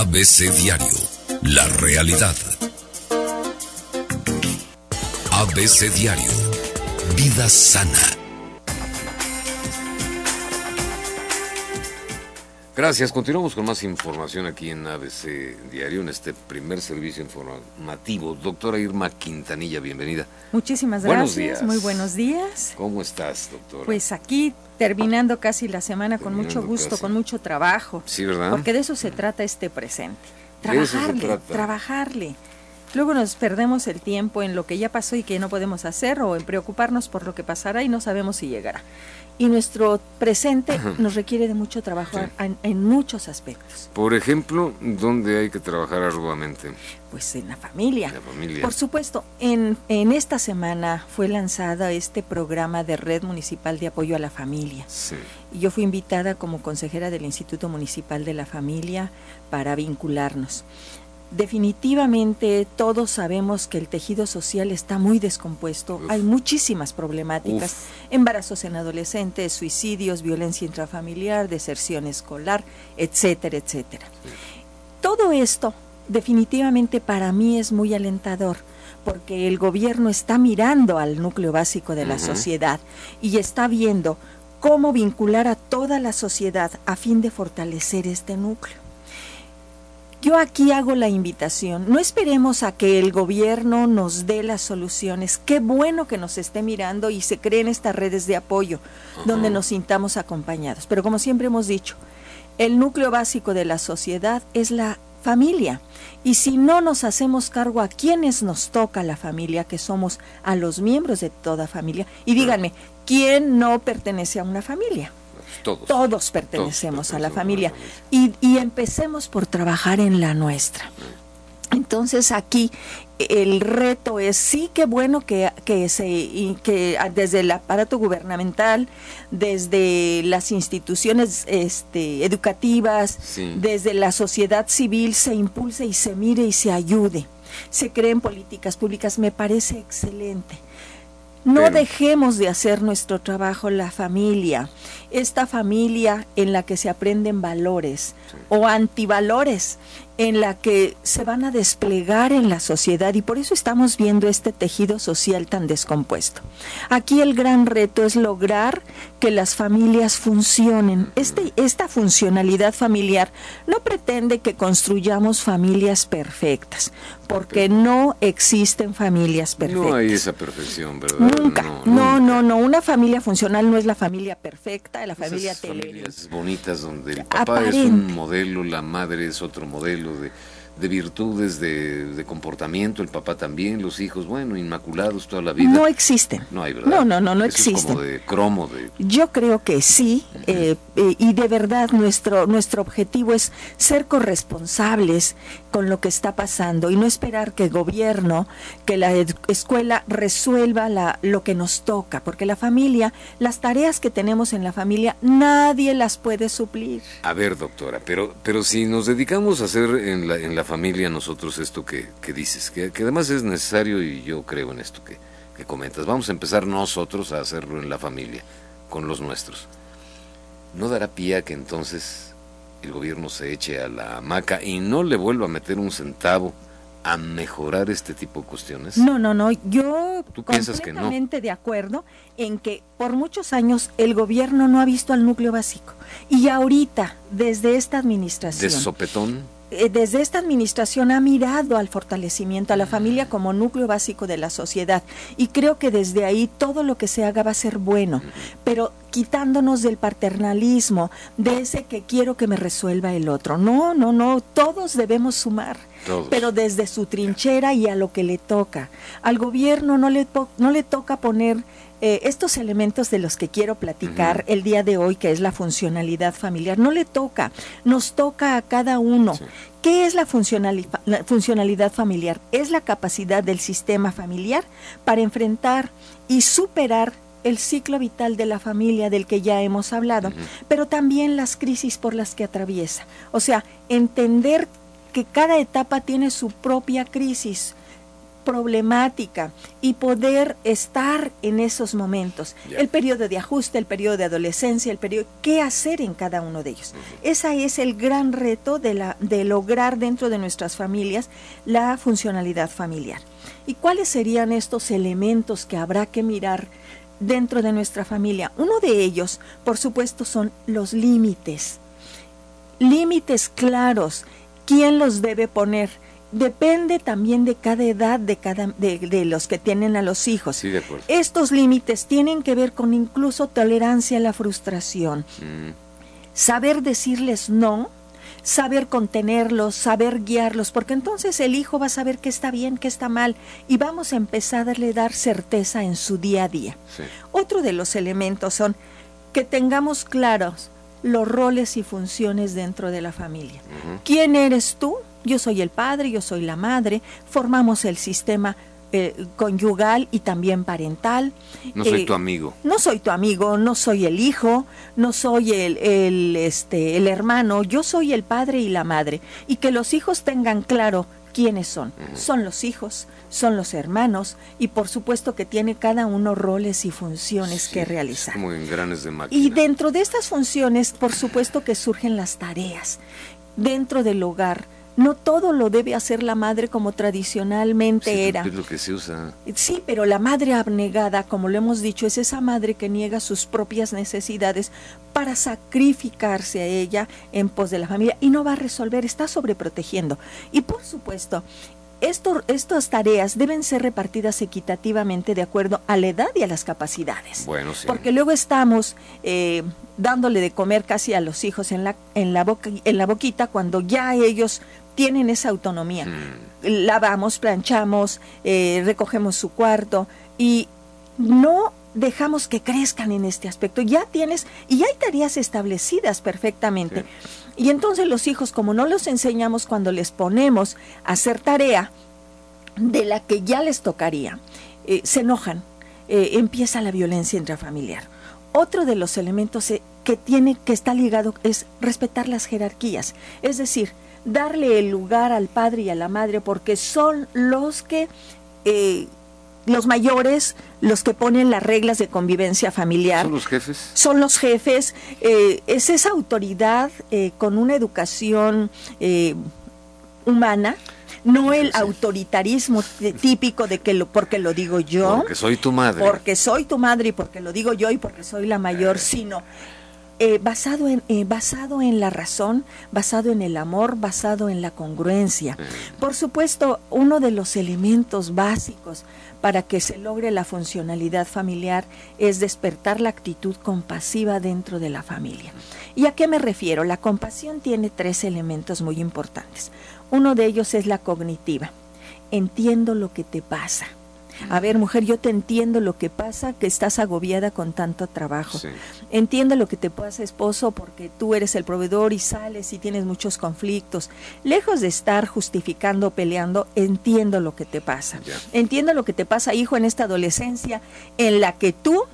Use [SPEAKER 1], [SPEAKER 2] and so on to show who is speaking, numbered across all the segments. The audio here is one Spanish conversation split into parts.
[SPEAKER 1] ABC Diario, la realidad. ABC Diario, vida sana.
[SPEAKER 2] Gracias. Continuamos con más información aquí en ABC Diario, en este primer servicio informativo. Doctora Irma Quintanilla, bienvenida.
[SPEAKER 3] Muchísimas gracias. Buenos días. Muy buenos días.
[SPEAKER 2] ¿Cómo estás, doctora?
[SPEAKER 3] Pues aquí terminando casi la semana con mucho gusto, con mucho trabajo.
[SPEAKER 2] Sí, ¿verdad?
[SPEAKER 3] Porque de eso se trata este presente. Trabajarle, trabajarle. Luego nos perdemos el tiempo en lo que ya pasó y que no podemos hacer o en preocuparnos por lo que pasará y no sabemos si llegará y nuestro presente nos requiere de mucho trabajo en, muchos aspectos.
[SPEAKER 2] Por ejemplo, ¿dónde hay que trabajar arduamente?
[SPEAKER 3] Pues en la familia. La familia. Por supuesto, en, en esta semana fue lanzada este programa de Red Municipal de Apoyo a la Familia. Sí. Yo fui invitada como consejera del Instituto Municipal de la Familia para vincularnos. Definitivamente todos sabemos que el tejido social está muy descompuesto. Hay muchísimas problemáticas, embarazos en adolescentes, suicidios, violencia intrafamiliar, deserción escolar, etcétera, etcétera. Todo esto definitivamente para mí es muy alentador porque el gobierno está mirando al núcleo básico de la sociedad y está viendo cómo vincular a toda la sociedad a fin de fortalecer este núcleo. Yo aquí hago la invitación, no esperemos a que el gobierno nos dé las soluciones. Qué bueno que nos esté mirando y se creen estas redes de apoyo donde nos sintamos acompañados. Pero como siempre hemos dicho, el núcleo básico de la sociedad es la familia. Y si no nos hacemos cargo a quienes nos toca la familia, que somos a los miembros de toda familia, y díganme, ¿quién no pertenece a una familia? Todos. pertenecemos a la familia. Y, empecemos por trabajar en la nuestra. Entonces aquí el reto es sí que bueno que, que, se, que desde el aparato gubernamental, desde las instituciones este, educativas, desde la sociedad civil se impulse y se mire y se ayude, se creen políticas públicas, me parece excelente. No dejemos de hacer nuestro trabajo la familia, esta familia en la que se aprenden valores o antivalores, en la que se van a desplegar en la sociedad y por eso estamos viendo este tejido social tan descompuesto. Aquí el gran reto es lograr que las familias funcionen. Este, esta funcionalidad familiar no pretende que construyamos familias perfectas, porque no existen familias perfectas.
[SPEAKER 2] No hay esa perfección, ¿verdad?
[SPEAKER 3] Nunca. No, no, no, Una familia funcional no es la familia perfecta, la familia
[SPEAKER 2] Esas familias bonitas donde el papá es un modelo, la madre es otro modelo de de virtudes, de, comportamiento, el papá también, los hijos, bueno, inmaculados toda la vida.
[SPEAKER 3] No existen.
[SPEAKER 2] No hay, ¿verdad?
[SPEAKER 3] No, no, no, no existen.
[SPEAKER 2] como de cromo. De...
[SPEAKER 3] Yo creo que sí, eh, eh, y de verdad nuestro, nuestro objetivo es ser corresponsables con lo que está pasando y no esperar que el gobierno, que la escuela resuelva la, lo que nos toca, porque la familia, las tareas que tenemos en la familia, nadie las puede suplir.
[SPEAKER 2] A ver, doctora, pero, pero si nos dedicamos a hacer en la, en la familia nosotros esto que, que dices, que, además es necesario y yo creo en esto que, que comentas. Vamos a empezar nosotros a hacerlo en la familia, con los nuestros. ¿No dará pie a que entonces el gobierno se eche a la hamaca y no le vuelva a meter un centavo a mejorar este tipo de cuestiones?
[SPEAKER 3] No, no, no. Yo ¿Tú completamente de acuerdo en que por muchos años el gobierno no ha visto al núcleo básico. Y ahorita, desde esta administración.
[SPEAKER 2] ¿De sopetón?
[SPEAKER 3] Eh, desde esta administración ha mirado al fortalecimiento a la familia como núcleo básico de la sociedad. Y creo que desde ahí todo lo que se haga va a ser bueno, pero quitándonos del paternalismo, de ese que quiero que me resuelva el otro. No, no, no, todos debemos sumar, pero desde su trinchera y a lo que le toca. Al gobierno no le, no le toca poner eh, estos elementos de los que quiero platicar el día de hoy, que es la funcionalidad familiar, no le toca, nos toca a cada uno. ¿Qué es la, la funcionalidad familiar? Es la capacidad del sistema familiar para enfrentar y superar el ciclo vital de la familia del que ya hemos hablado, pero también las crisis por las que atraviesa. O sea, entender que cada etapa tiene su propia crisis, problemática y poder estar en esos momentos. El periodo de ajuste, el periodo de adolescencia, el periodo, qué hacer en cada uno de ellos. Ese es el gran reto de, la, de lograr dentro de nuestras familias la funcionalidad familiar. ¿Y cuáles serían estos elementos que habrá que mirar dentro de nuestra familia? Uno de ellos, por supuesto, son los límites. Límites claros. ¿Quién los debe poner? Depende también de cada edad de cada de, los que tienen a los hijos.
[SPEAKER 2] Sí, de acuerdo.
[SPEAKER 3] Estos límites tienen que ver con incluso tolerancia a la frustración. Mm. Saber decirles no, saber contenerlos, saber guiarlos, porque entonces el hijo va a saber qué está bien, qué está mal, y vamos a empezar a darle dar certeza en su día a día. Otro de los elementos son que tengamos claros los roles y funciones dentro de la familia. ¿Quién eres tú? Yo soy el padre, yo soy la madre, formamos el sistema eh, conyugal y también parental.
[SPEAKER 2] No soy eh, tu amigo.
[SPEAKER 3] No soy tu amigo, no soy el hijo, no soy el, el, este, el hermano, yo soy el padre y la madre. Y que los hijos tengan claro quiénes son. Son los hijos, son los hermanos y por supuesto que tiene cada uno roles y funciones que realizar.
[SPEAKER 2] Como en granes de máquina.
[SPEAKER 3] Y dentro de estas funciones, por supuesto que surgen las tareas. Dentro del hogar, no todo lo debe hacer la madre como tradicionalmente era.
[SPEAKER 2] Es lo que se usa.
[SPEAKER 3] Sí, pero la madre abnegada, como lo hemos dicho, es esa madre que niega sus propias necesidades para sacrificarse a ella en pos de la familia y no va a resolver, está sobreprotegiendo. Y por supuesto, esto, estas tareas deben ser repartidas equitativamente de acuerdo a la edad y a las capacidades.
[SPEAKER 2] Bueno, sí.
[SPEAKER 3] Porque luego estamos eh, dándole de comer casi a los hijos en la, en la, boca, en la boquita cuando ya ellos tienen esa autonomía. Mm. Lavamos, planchamos, eh, recogemos su cuarto y no dejamos que crezcan en este aspecto. Ya tienes, y hay tareas establecidas perfectamente. Y entonces los hijos, como no los enseñamos cuando les ponemos a hacer tarea de la que ya les tocaría, eh, se enojan, eh, empieza la violencia intrafamiliar. Otro de los elementos que tiene, que está ligado, es respetar las jerarquías. Es decir, darle el lugar al padre y a la madre porque son los que eh, los mayores, los que ponen las reglas de convivencia familiar.
[SPEAKER 2] Son los jefes.
[SPEAKER 3] Son los jefes. Eh, es esa autoridad eh, con una educación humana no el autoritarismo típico de que lo porque lo digo yo
[SPEAKER 2] porque soy tu madre
[SPEAKER 3] porque soy tu madre y porque lo digo yo y porque soy la mayor sino eh, basado, en, eh, basado en la razón, basado en el amor, basado en la congruencia. Por supuesto, uno de los elementos básicos para que se logre la funcionalidad familiar es despertar la actitud compasiva dentro de la familia. ¿Y a qué me refiero? La compasión tiene tres elementos muy importantes. Uno de ellos es la cognitiva. Entiendo lo que te pasa a ver, mujer, yo te entiendo lo que pasa, que estás agobiada con tanto trabajo. Entiendo lo que te pasa, esposo, porque tú eres el proveedor y sales y tienes muchos conflictos. Lejos de estar justificando, peleando, entiendo lo que te pasa. Entiendo lo que te pasa, hijo, en esta adolescencia en la que tú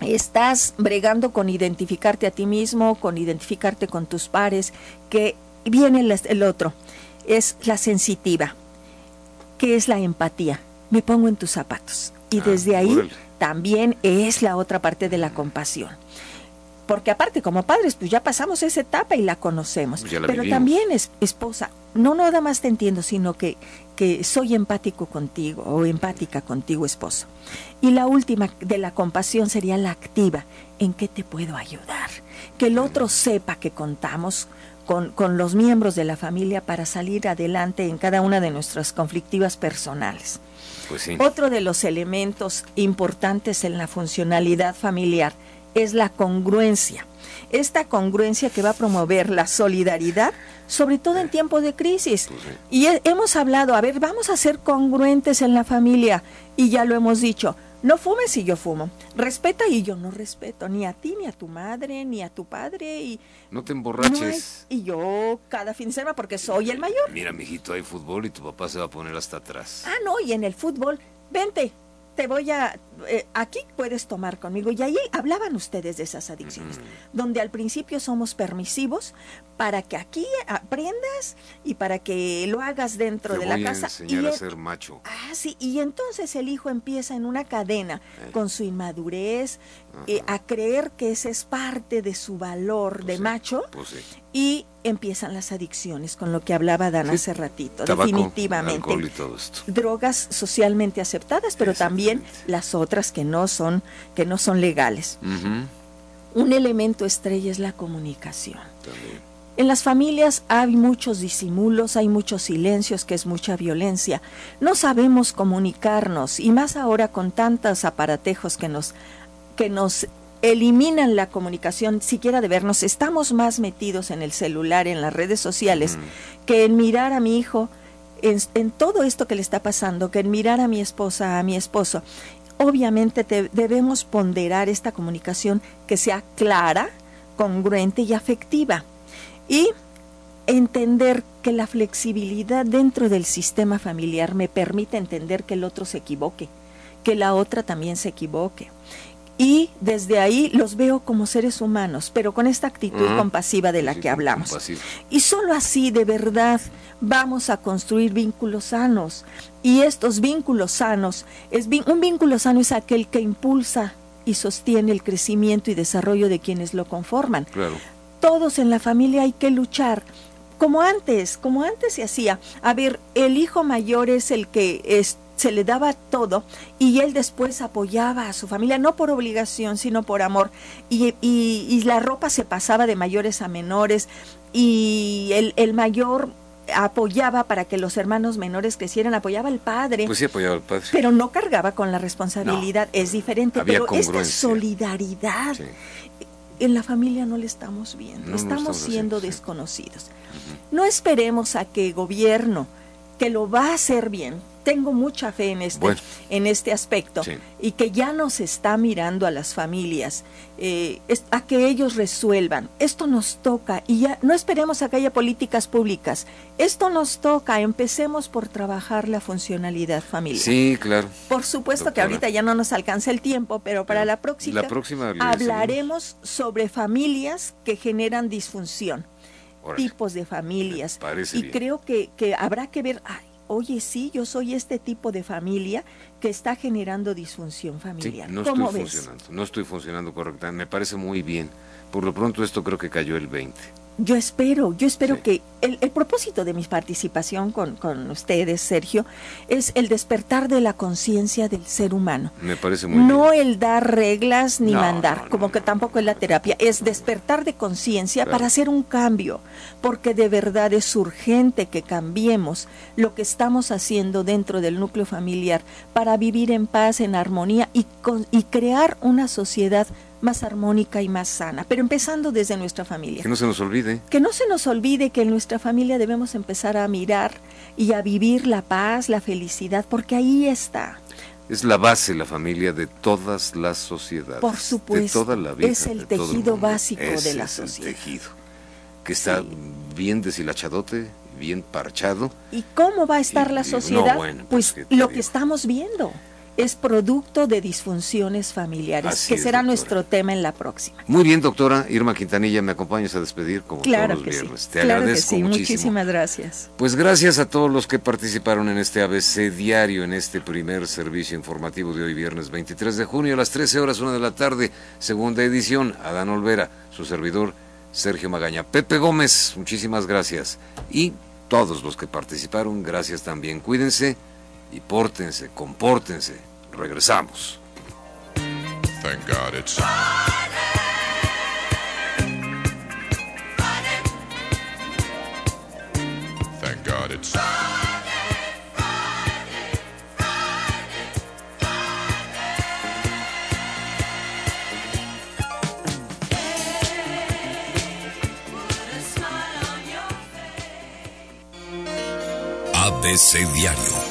[SPEAKER 3] estás bregando con identificarte a ti mismo, con identificarte con tus pares, que viene el, el otro. Es la sensitiva, que es la empatía me pongo en tus zapatos. Y ah, desde ahí también es la otra parte de la compasión. Porque aparte, como padres, pues ya pasamos esa etapa y la conocemos. Pero también es esposa, no nada más te entiendo, sino que, que soy empático contigo o empática contigo, esposo. Y la última de la compasión sería la activa. ¿En qué te puedo ayudar? Que el otro sepa que contamos con, con, los miembros de la familia para salir adelante en cada una de nuestras conflictivas personales.
[SPEAKER 2] Pues
[SPEAKER 3] Otro de los elementos importantes en la funcionalidad familiar es la congruencia. Esta congruencia que va a promover la solidaridad, sobre todo en tiempos de crisis. Pues y hemos hablado, a ver, vamos a ser congruentes en la familia. Y ya lo hemos dicho, no fumes si yo fumo. Respeta y yo no respeto ni a ti, ni a tu madre, ni a tu padre. y
[SPEAKER 2] No te emborraches.
[SPEAKER 3] y yo cada fin de semana porque soy el mayor.
[SPEAKER 2] Mira, mijito, hay fútbol y tu papá se va a poner hasta atrás.
[SPEAKER 3] Ah, no, y en el fútbol, vente, te voy a eh, aquí puedes tomar conmigo. Y ahí hablaban ustedes de esas adicciones, donde al principio somos permisivos para que aquí aprendas y para que lo hagas dentro de la casa.
[SPEAKER 2] y a ser macho.
[SPEAKER 3] Ah, sí, y entonces el hijo empieza en una cadena eh. con su inmadurez, eh, a creer que ese es parte de su valor pues de macho. Pues y empiezan las adicciones, con lo que hablaba Dan hace ratito, definitivamente.
[SPEAKER 2] Y todo esto.
[SPEAKER 3] Drogas socialmente aceptadas, pero también las otras que no son, que no son legales. Un elemento estrella es la comunicación. En las familias hay muchos disimulos, hay muchos silencios, que es mucha violencia. No sabemos comunicarnos y más ahora con tantos aparatejos que nos que nos eliminan la comunicación siquiera de vernos. Estamos más metidos en el celular, en las redes sociales, que en mirar a mi hijo, en, todo esto que le está pasando, que en mirar a mi esposa, a mi esposo. Obviamente debemos ponderar esta comunicación que sea clara, congruente y afectiva. Y entender que la flexibilidad dentro del sistema familiar me permite entender que el otro se equivoque, que la otra también se equivoque y desde ahí los veo como seres humanos, pero con esta actitud compasiva de la que hablamos. Y solo así de verdad vamos a construir vínculos sanos. Y estos vínculos sanos, es, un vínculo sano es aquel que impulsa y sostiene el crecimiento y desarrollo de quienes lo conforman. Todos en la familia hay que luchar como antes, como antes se hacía. A ver, el hijo mayor es el que es, se le daba todo y él después apoyaba a su familia, no por obligación, sino por amor. Y, y, la ropa se pasaba de mayores a menores y el, el, mayor apoyaba para que los hermanos menores crecieran, apoyaba al padre.
[SPEAKER 2] Pues sí, apoyaba al padre.
[SPEAKER 3] Pero no cargaba con la responsabilidad, es diferente. pero esta solidaridad en la familia no le estamos viendo, estamos, siendo desconocidos. No esperemos a que gobierno, que lo va a hacer bien, tengo mucha fe en este, en este aspecto y que ya nos está mirando a las familias, eh, a que ellos resuelvan. Esto nos toca y ya no esperemos a que haya políticas públicas. Esto nos toca. Empecemos por trabajar la funcionalidad familiar.
[SPEAKER 2] Sí, claro.
[SPEAKER 3] Por supuesto que ahorita ya no nos alcanza el tiempo, pero para la próxima,
[SPEAKER 2] la próxima
[SPEAKER 3] hablaremos sobre familias que generan disfunción. tipos de familias. y creo que, que habrá que ver, oye, sí, yo soy este tipo de familia que está generando disfunción familiar.
[SPEAKER 2] no estoy funcionando, no estoy funcionando correctamente, me parece muy bien. Por lo pronto esto creo que cayó el 20.
[SPEAKER 3] Yo espero, yo espero que el, propósito de mi participación con, con, ustedes, Sergio, es el despertar de la conciencia del ser humano.
[SPEAKER 2] Me parece muy
[SPEAKER 3] No el dar reglas ni mandar, como que tampoco es la terapia, es despertar de conciencia para hacer un cambio, porque de verdad es urgente que cambiemos lo que estamos haciendo dentro del núcleo familiar para vivir en paz, en armonía y, con, y crear una sociedad más armónica y más sana, pero empezando desde nuestra familia.
[SPEAKER 2] Que no se nos olvide.
[SPEAKER 3] Que no se nos olvide que en nuestra familia debemos empezar a mirar y a vivir la paz, la felicidad, porque ahí está.
[SPEAKER 2] Es la base, la familia, de todas las sociedades.
[SPEAKER 3] Por supuesto.
[SPEAKER 2] De toda la vida.
[SPEAKER 3] Es el tejido básico de la sociedad.
[SPEAKER 2] El tejido. Que está bien deshilachadote, bien parchado.
[SPEAKER 3] ¿Y cómo va a estar la sociedad? pues, pues lo que estamos viendo es producto de disfunciones familiares, que será nuestro tema en la próxima.
[SPEAKER 2] Muy bien, doctora Irma Quintanilla, me acompañas a despedir como todos los viernes. Te agradezco muchísimo.
[SPEAKER 3] Muchísimas gracias.
[SPEAKER 2] Pues gracias a todos los que participaron en este ABC diario, en este primer servicio informativo de hoy, viernes 23 de junio, a las 13 horas, 1 de la tarde, segunda edición. Adán Olvera, su servidor, Sergio Magaña. Pepe Gómez, muchísimas gracias. Y todos los que participaron, gracias también. Cuídense y pórtense, compórtense. Regresamos. Thank God it's Thank God it's
[SPEAKER 1] ABC Diario